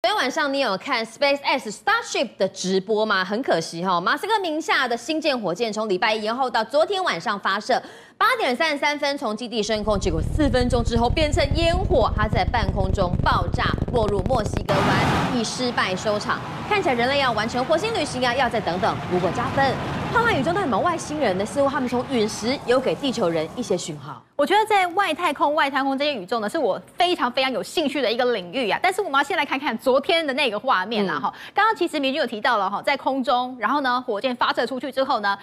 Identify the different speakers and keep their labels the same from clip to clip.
Speaker 1: 昨天晚上你有看 SpaceX Starship 的直播吗？很可惜哈，马斯克名下的星舰火箭从礼拜一延后到昨天晚上发射，八点三十三分从基地升空，结果四分钟之后变成烟火，它在半空中爆炸，落入墨西哥湾，以失败收场。看起来人类要完成火星旅行啊，要再等等。如果加分，浩瀚宇宙那还蛮外星人的，似乎他们从陨石有给地球人一些讯号。
Speaker 2: 我觉得在外太空、外太空这些宇宙呢，是我非常非常有兴趣的一个领域啊。但是我们要先来看看昨天的那个画面啦，哈、嗯。刚刚其实明君有提到了哈，在空中，然后呢，火箭发射出去之后呢，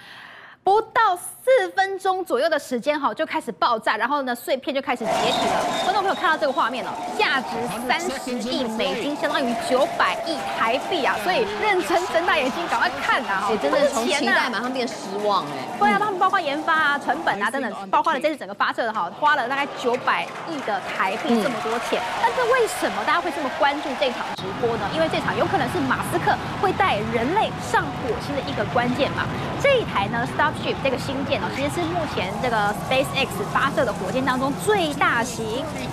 Speaker 2: 不到四分钟左右的时间哈，就开始爆炸，然后呢，碎片就开始解体了。观众朋友看到这个画面了，价值三十亿美金，相当于九百亿台币啊！所以认真睁大眼睛，赶快看啊！
Speaker 1: 也真的从期待马上变失望哎。
Speaker 2: 对啊，他们包括研发啊、成本啊等等，包括了这次整个发射的哈，花了大概九百亿的台币这么多钱。但是为什么大家会这么关注这场直播呢？因为这场有可能是马斯克会带人类上火星的一个关键嘛。这一台呢，Starship 这个星舰。其实是目前这个 SpaceX 发射的火箭当中最大型、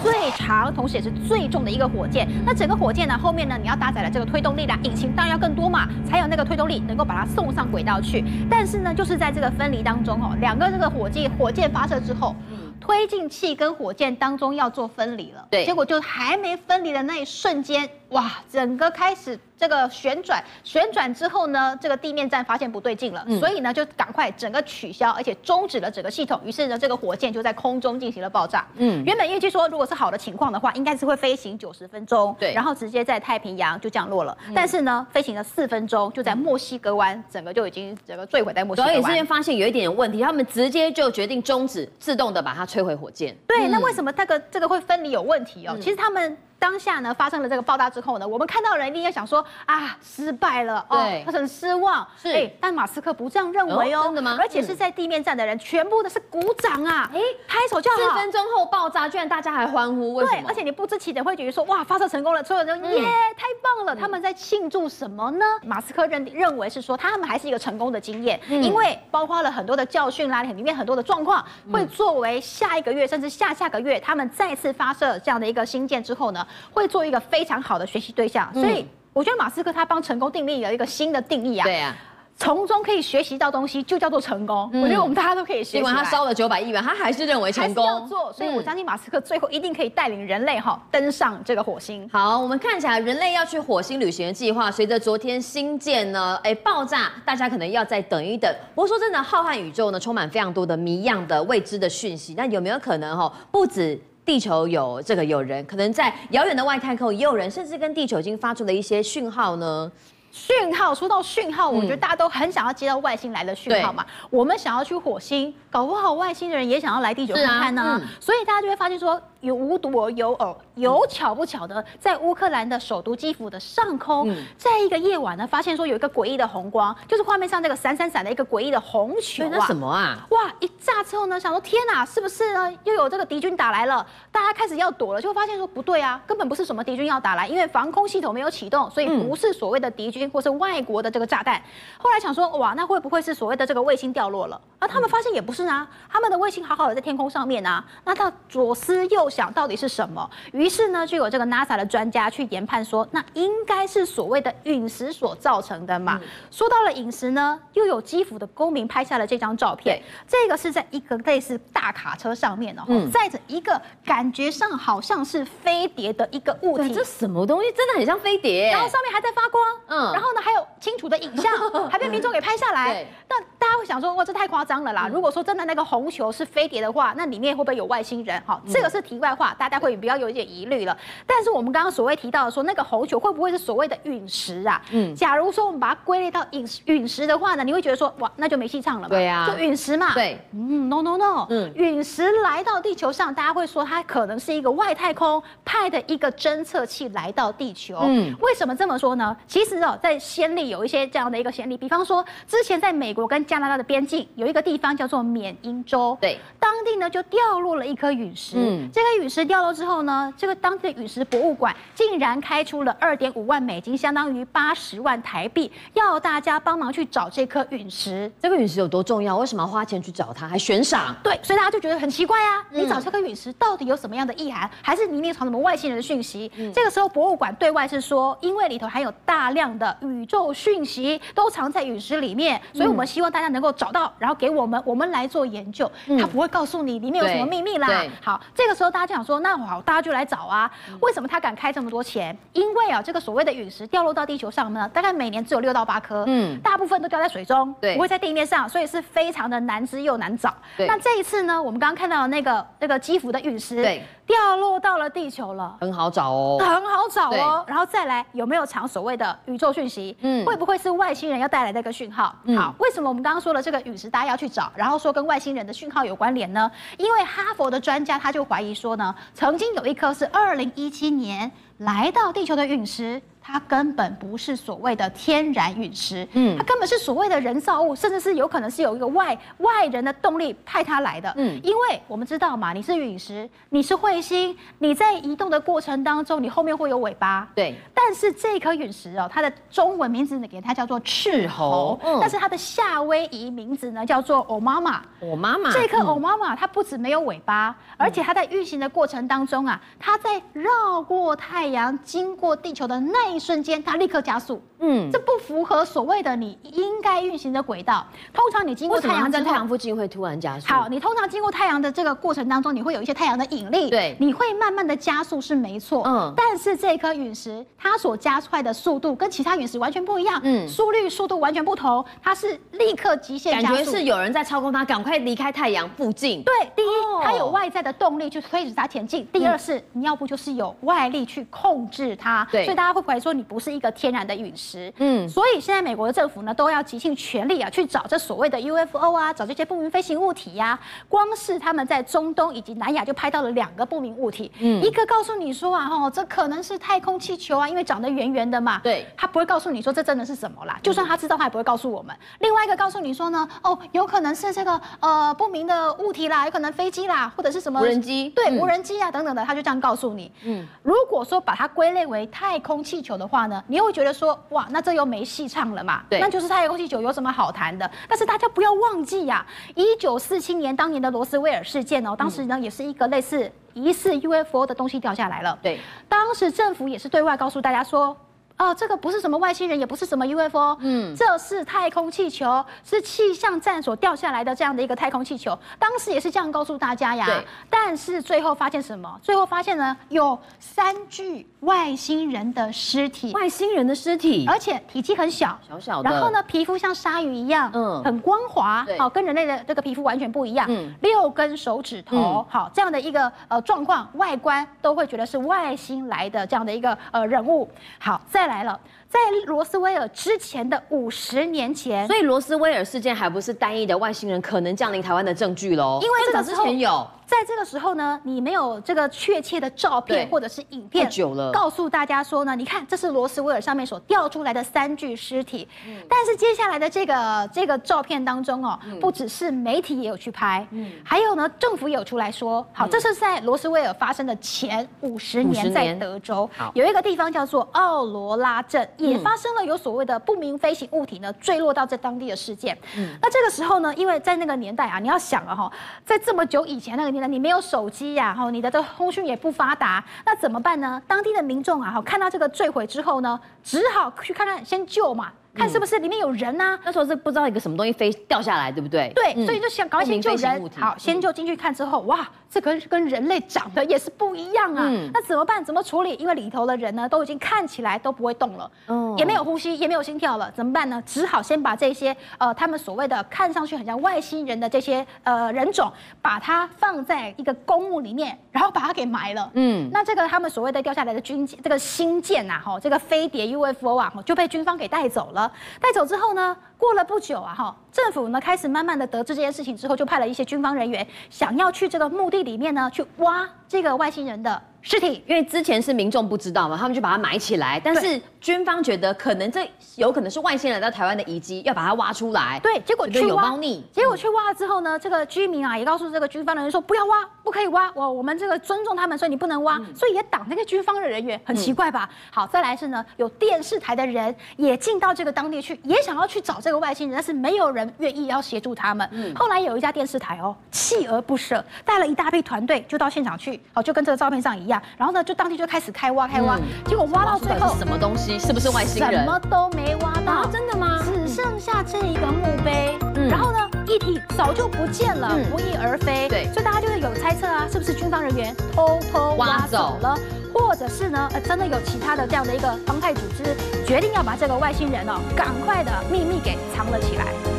Speaker 2: 最长，同时也是最重的一个火箭。那整个火箭呢，后面呢，你要搭载了这个推动力量，引擎当然要更多嘛，才有那个推动力能够把它送上轨道去。但是呢，就是在这个分离当中哦，两个这个火箭火箭发射之后，推进器跟火箭当中要做分离了。对，结果就还没分离的那一瞬间，哇，整个开始。这个旋转旋转之后呢，这个地面站发现不对劲了，嗯、所以呢就赶快整个取消，而且终止了整个系统。于是呢，这个火箭就在空中进行了爆炸。嗯，原本预计说，如果是好的情况的话，应该是会飞行九十分钟，对，然后直接在太平洋就降落了。嗯、但是呢，飞行了四分钟，就在墨西哥湾，整个就已经整个坠毁在墨西哥湾。所以这边
Speaker 1: 发现有一点问题，他们直接就决定终止，自动的把它摧毁火箭。
Speaker 2: 对，嗯、那为什么这个这个会分离有问题哦？嗯、其实他们。当下呢，发生了这个爆炸之后呢，我们看到人一定要想说啊，失败了，哦，他、哦、很失望，是、哎。但马斯克不这样认为哦，哦，真的吗？而且是在地面站的人，嗯、全部都是鼓掌啊，哎、欸，拍手叫好。
Speaker 1: 四分钟后爆炸，居然大家还欢呼，为什么？
Speaker 2: 对，而且你不知其的会觉得说，哇，发射成功了，所有人耶，嗯、太棒了，他们在庆祝什么呢？嗯、马斯克认认为是说，他们还是一个成功的经验，嗯、因为包括了很多的教训啦，里面很多的状况，会作为下一个月甚至下下个月，他们再次发射这样的一个新舰之后呢，会做一个。非常好的学习对象，所以我觉得马斯克他帮成功定义了一个新的定义啊。对啊，从中可以学习到东西，就叫做成功。我觉得我们大家都可以学习。尽管他烧了九百亿元，他还是认为成功。要做，所以我相信马斯克最后一定可以带领人类哈登上这个火星。
Speaker 1: 好，我们看起来人类要去火星旅行的计划，随着昨天星舰呢哎爆炸，大家可能要再等一等。不过说真的，浩瀚宇宙呢充满非常多的谜样的未知的讯息，那有没有可能哈不止？地球有这个有人，可能在遥远的外太空也有人，甚至跟地球已经发出了一些讯号呢。
Speaker 2: 讯号，说到讯号，我觉得大家都很想要接到外星来的讯号嘛。我们想要去火星，搞不好外星人也想要来地球看看呢。所以大家就会发现说。有无独而有偶，有巧不巧的，在乌克兰的首都基辅的上空，嗯、在一个夜晚呢，发现说有一个诡异的红光，就是画面上那个闪闪闪的一个诡异的红球啊！
Speaker 1: 那什么啊？
Speaker 2: 哇！一炸之后呢，想说天哪，是不是呢？又有这个敌军打来了？大家开始要躲了，就会发现说不对啊，根本不是什么敌军要打来，因为防空系统没有启动，所以不是所谓的敌军或是外国的这个炸弹。后来想说哇，那会不会是所谓的这个卫星掉落了？而他们发现也不是啊，他们的卫星好好的在天空上面啊。那到左思右想到底是什么？于是呢，就有这个 NASA 的专家去研判说，那应该是所谓的陨石所造成的嘛。嗯、说到了陨石呢，又有基辅的公民拍下了这张照片，对这个是在一个类似大卡车上面哦，嗯、载着一个感觉上好像是飞碟的一个物体。
Speaker 1: 这什么东西？真的很像飞碟。
Speaker 2: 然后上面还在发光，嗯，然后呢还有清楚的影像，还被民众给拍下来。对那大家会想说，哇，这太夸张了啦！嗯、如果说真的那个红球是飞碟的话，那里面会不会有外星人？好，这个是题外话，大家会。比较有一点疑虑了，但是我们刚刚所谓提到的说，那个红球会不会是所谓的陨石啊？嗯，假如说我们把它归类到陨陨石的话呢，你会觉得说，哇，那就没戏唱了嘛？对呀，就陨石嘛。对，嗯，no no no，嗯，陨石来到地球上，大家会说它可能是一个外太空派的一个侦测器来到地球。嗯，为什么这么说呢？其实哦，在先例有一些这样的一个先例，比方说之前在美国跟加拿大的边境有一个地方叫做缅因州，
Speaker 1: 对，
Speaker 2: 当地呢就掉落了一颗陨石。嗯，这个陨石掉落之后呢，这个当地的陨石博物馆竟然开出了二点五万美金，相当于八十万台币，要大家帮忙去找这颗陨石。
Speaker 1: 这个陨石有多重要？为什么要花钱去找它？还悬赏？
Speaker 2: 对，所以大家就觉得很奇怪啊，你找这颗陨石到底有什么样的意涵？还是里面藏什么外星人的讯息？嗯，这个时候博物馆对外是说，因为里头含有大量的宇宙讯息，都藏在陨石里面，所以我们希望大家能够找到，然后给我们，我们来做研究。他不会告诉你里面有什么秘密啦。好，这个时候大家就想说，那好，大家就来找啊。为什么他敢开这么多钱？因为啊，这个所谓的陨石掉落到地球上呢，大概每年只有六到八颗，嗯，大部分都掉在水中，对，不会在地面上，所以是非常的难知又难找。那这一次呢，我们刚刚看到的那个那个基辅的陨石，对。掉落到了地球了，
Speaker 1: 很好找哦，
Speaker 2: 很好找哦。然后再来，有没有藏所谓的宇宙讯息？嗯，会不会是外星人要带来的一个讯号？嗯、好，为什么我们刚刚说了这个陨石大家要去找，然后说跟外星人的讯号有关联呢？因为哈佛的专家他就怀疑说呢，曾经有一颗是二零一七年来到地球的陨石。它根本不是所谓的天然陨石，嗯，它根本是所谓的人造物，甚至是有可能是有一个外外人的动力派它来的，嗯，因为我们知道嘛，你是陨石，你是彗星，你在移动的过程当中，你后面会有尾巴，对。但是这颗陨石哦，它的中文名字呢，给它叫做赤猴，嗯，但是它的夏威夷名字呢叫做欧妈妈，欧妈妈。这颗欧妈妈它不止没有尾巴，而且它在运行的过程当中啊，它在绕过太阳，经过地球的那。一瞬间，它立刻加速。嗯，这不符合所谓的你应该运行的轨道。通常你经过太阳
Speaker 1: 在太阳附近会突然加速。
Speaker 2: 好，你通常经过太阳的这个过程当中，你会有一些太阳的引力，对，你会慢慢的加速是没错。嗯，但是这颗陨石它所加出来的速度跟其他陨石完全不一样。嗯，速率速度完全不同，它是立刻极限加速。
Speaker 1: 感觉是有人在操控它，赶快离开太阳附近。
Speaker 2: 对，第一，它有外在的动力去推着它前进；第二是，你要不就是有外力去控制它。对，所以大家会怀疑说你不是一个天然的陨石。嗯，所以现在美国的政府呢，都要竭尽全力啊，去找这所谓的 UFO 啊，找这些不明飞行物体呀、啊。光是他们在中东以及南亚就拍到了两个不明物体。嗯，一个告诉你说啊，哦，这可能是太空气球啊，因为长得圆圆的嘛。对，他不会告诉你说这真的是什么啦。就算他知道，他也不会告诉我们。另外一个告诉你说呢，哦，有可能是这个呃不明的物体啦，有可能飞机啦，或者是什么
Speaker 1: 无人机，
Speaker 2: 对，无人机啊等等的，他就这样告诉你。嗯，如果说把它归类为太空气球的话呢，你又会觉得说，哇，那这又没戏唱了嘛？对，那就是太空气球有什么好谈的？但是大家不要忘记呀、啊，一九四七年当年的罗斯威尔事件哦，当时呢也是一个类似疑似 UFO 的东西掉下来了。对，当时政府也是对外告诉大家说。哦，这个不是什么外星人，也不是什么 UFO，嗯，这是太空气球，是气象站所掉下来的这样的一个太空气球。当时也是这样告诉大家呀。对。但是最后发现什么？最后发现呢，有三具外星人的尸体。
Speaker 1: 外星人的尸体，
Speaker 2: 而且体积很小，
Speaker 1: 小小的。
Speaker 2: 然后呢，皮肤像鲨鱼一样，嗯，很光滑，好，跟人类的这个皮肤完全不一样。嗯。六根手指头，好，这样的一个呃状况，外观都会觉得是外星来的这样的一个呃人物。好，再来了，在罗斯威尔之前的五十年前，
Speaker 1: 所以罗斯威尔事件还不是单一的外星人可能降临台湾的证据喽？
Speaker 2: 因为这个
Speaker 1: 之前有。
Speaker 2: 在这个时候呢，你没有这个确切的照片或者是影片，
Speaker 1: 久了，
Speaker 2: 告诉大家说呢，你看这是罗斯威尔上面所掉出来的三具尸体。嗯，但是接下来的这个这个照片当中哦，不只是媒体也有去拍，嗯，还有呢，政府也有出来说，好，这是在罗斯威尔发生的前五十年，在德州。有一个地方叫做奥罗拉镇，也发生了有所谓的不明飞行物体呢坠落到这当地的事件。嗯，那这个时候呢，因为在那个年代啊，你要想啊哈，在这么久以前那个你没有手机呀，哈，你的这通讯也不发达，那怎么办呢？当地的民众啊，哈，看到这个坠毁之后呢，只好去看看，先救嘛。看是不是里面有人呐、啊？
Speaker 1: 那时候是不知道一个什么东西飞掉下来，对不对？
Speaker 2: 对，嗯、所以就想赶快先救人。好，先救进去看之后，哇，这跟跟人类长得也是不一样啊。嗯、那怎么办？怎么处理？因为里头的人呢，都已经看起来都不会动了，嗯，也没有呼吸，也没有心跳了，怎么办呢？只好先把这些呃，他们所谓的看上去很像外星人的这些呃人种，把它放在一个公墓里面，然后把它给埋了。嗯，那这个他们所谓的掉下来的军舰，这个星舰呐，哈，这个飞碟 UFO 啊，就被军方给带走了。带走之后呢，过了不久啊，哈，政府呢开始慢慢的得知这件事情之后，就派了一些军方人员想要去这个墓地里面呢去挖这个外星人的尸体，
Speaker 1: 因为之前是民众不知道嘛，他们就把它埋起来。但是军方觉得可能这有可能是外星人来到台湾的遗迹，要把它挖出来。
Speaker 2: 对，结果去挖，
Speaker 1: 有猫腻。
Speaker 2: 结果去挖了之后呢，这个居民啊也告诉这个军方的人说不要挖，不可以挖，我我们这个尊重他们，所以你不能挖，嗯、所以也挡那个军方的人员，很奇怪吧？嗯、好，再来是呢，有电视台的人也进到这个当地去，也想要去找这个外星人，但是没有人愿意要协助他们。嗯、后来有一家电视台哦，锲而不舍，带了一大批团队就到现场去，哦，就跟这个照片上一样，然后呢就当地。就开始开挖开挖，结果挖到最后
Speaker 1: 什么东西？是不是外星人？
Speaker 2: 什么都没挖到。
Speaker 1: 啊，真的吗？
Speaker 2: 只剩下这一个墓碑，嗯，然后呢，遗体早就不见了，不翼而飞。对，所以大家就是有猜测啊，是不是军方人员偷偷挖走了，或者是呢，呃，真的有其他的这样的一个帮派组织决定要把这个外星人哦，赶快的秘密给藏了起来。